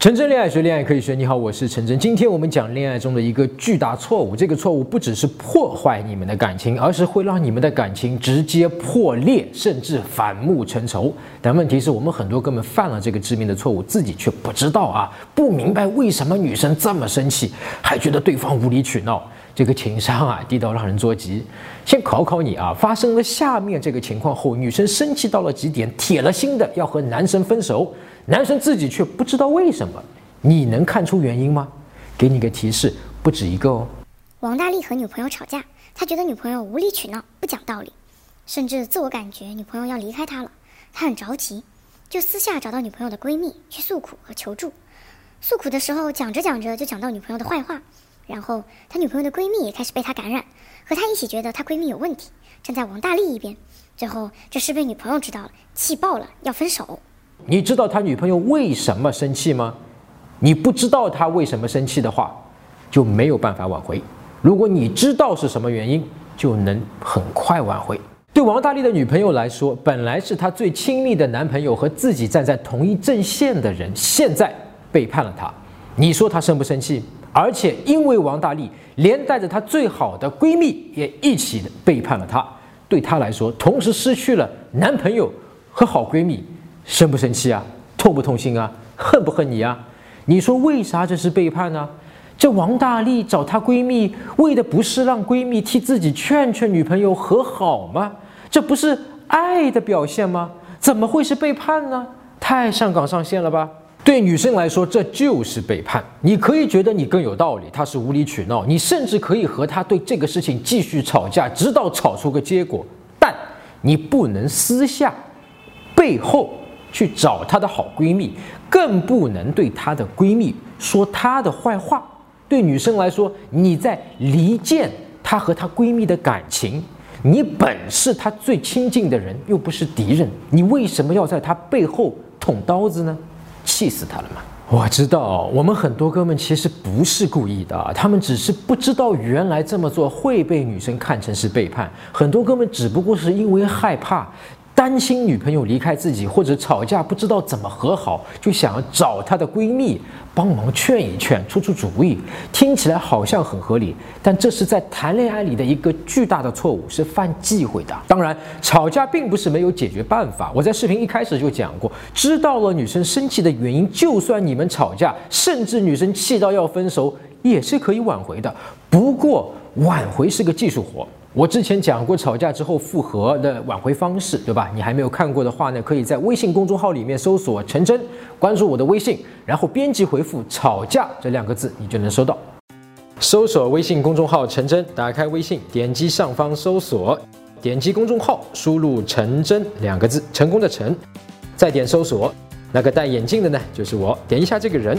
陈真恋爱学，恋爱可以学。你好，我是陈真。今天我们讲恋爱中的一个巨大错误。这个错误不只是破坏你们的感情，而是会让你们的感情直接破裂，甚至反目成仇。但问题是我们很多哥们犯了这个致命的错误，自己却不知道啊，不明白为什么女生这么生气，还觉得对方无理取闹，这个情商啊低到让人着急。先考考你啊，发生了下面这个情况后，女生生气到了极点，铁了心的要和男生分手。男生自己却不知道为什么，你能看出原因吗？给你个提示，不止一个哦。王大力和女朋友吵架，他觉得女朋友无理取闹、不讲道理，甚至自我感觉女朋友要离开他了，他很着急，就私下找到女朋友的闺蜜去诉苦和求助。诉苦的时候讲着讲着就讲到女朋友的坏话，然后他女朋友的闺蜜也开始被他感染，和他一起觉得他闺蜜有问题，站在王大力一边。最后这事被女朋友知道了，气爆了，要分手。你知道他女朋友为什么生气吗？你不知道他为什么生气的话，就没有办法挽回。如果你知道是什么原因，就能很快挽回。对王大力的女朋友来说，本来是他最亲密的男朋友和自己站在同一阵线的人，现在背叛了他。你说他生不生气？而且因为王大力连带着她最好的闺蜜也一起背叛了她，对她来说，同时失去了男朋友和好闺蜜。生不生气啊？痛不痛心啊？恨不恨你啊？你说为啥这是背叛呢？这王大力找她闺蜜，为的不是让闺蜜替自己劝劝女朋友和好吗？这不是爱的表现吗？怎么会是背叛呢？太上纲上线了吧？对女生来说，这就是背叛。你可以觉得你更有道理，他是无理取闹，你甚至可以和他对这个事情继续吵架，直到吵出个结果。但你不能私下背后。去找她的好闺蜜，更不能对她的闺蜜说她的坏话。对女生来说，你在离间她和她闺蜜的感情。你本是她最亲近的人，又不是敌人，你为什么要在她背后捅刀子呢？气死他了吗？我知道，我们很多哥们其实不是故意的，他们只是不知道原来这么做会被女生看成是背叛。很多哥们只不过是因为害怕。担心女朋友离开自己，或者吵架不知道怎么和好，就想找她的闺蜜帮忙劝一劝、出出主意。听起来好像很合理，但这是在谈恋爱里的一个巨大的错误，是犯忌讳的。当然，吵架并不是没有解决办法。我在视频一开始就讲过，知道了女生生气的原因，就算你们吵架，甚至女生气到要分手，也是可以挽回的。不过，挽回是个技术活。我之前讲过吵架之后复合的挽回方式，对吧？你还没有看过的话呢，可以在微信公众号里面搜索陈真，关注我的微信，然后编辑回复“吵架”这两个字，你就能收到。搜索微信公众号陈真，打开微信，点击上方搜索，点击公众号，输入“陈真”两个字，成功的陈，再点搜索，那个戴眼镜的呢，就是我，点一下这个人，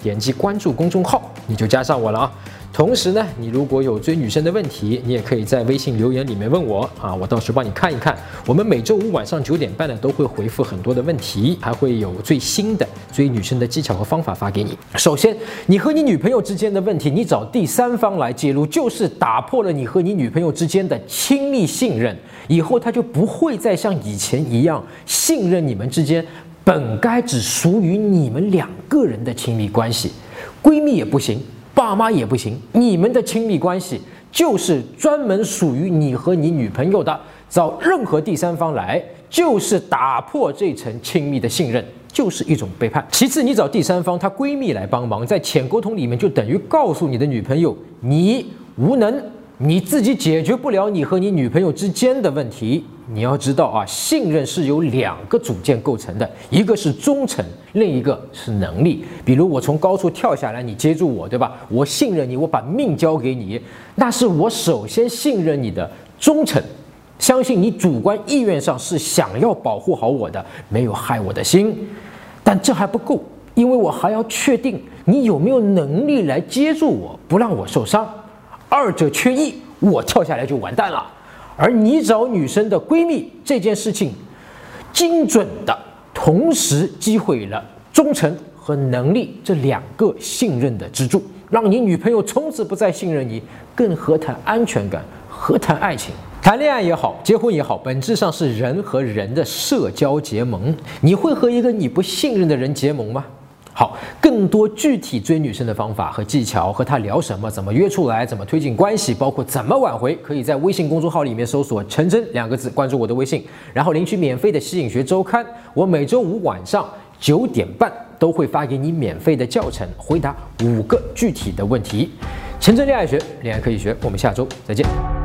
点击关注公众号，你就加上我了啊。同时呢，你如果有追女生的问题，你也可以在微信留言里面问我啊，我到时候帮你看一看。我们每周五晚上九点半呢，都会回复很多的问题，还会有最新的追女生的技巧和方法发给你。首先，你和你女朋友之间的问题，你找第三方来介入，就是打破了你和你女朋友之间的亲密信任，以后她就不会再像以前一样信任你们之间本该只属于你们两个人的亲密关系，闺蜜也不行。爸妈也不行，你们的亲密关系就是专门属于你和你女朋友的，找任何第三方来就是打破这层亲密的信任，就是一种背叛。其次，你找第三方，她闺蜜来帮忙，在浅沟通里面就等于告诉你的女朋友，你无能。你自己解决不了你和你女朋友之间的问题，你要知道啊，信任是由两个组件构成的，一个是忠诚，另一个是能力。比如我从高处跳下来，你接住我，对吧？我信任你，我把命交给你，那是我首先信任你的忠诚，相信你主观意愿上是想要保护好我的，没有害我的心。但这还不够，因为我还要确定你有没有能力来接住我，不让我受伤。二者缺一，我跳下来就完蛋了。而你找女生的闺蜜这件事情，精准的同时击毁了忠诚和能力这两个信任的支柱，让你女朋友从此不再信任你，更何谈安全感？何谈爱情？谈恋爱也好，结婚也好，本质上是人和人的社交结盟。你会和一个你不信任的人结盟吗？好，更多具体追女生的方法和技巧，和她聊什么，怎么约出来，怎么推进关系，包括怎么挽回，可以在微信公众号里面搜索“陈真”两个字，关注我的微信，然后领取免费的吸引学周刊。我每周五晚上九点半都会发给你免费的教程，回答五个具体的问题。陈真恋爱学，恋爱可以学。我们下周再见。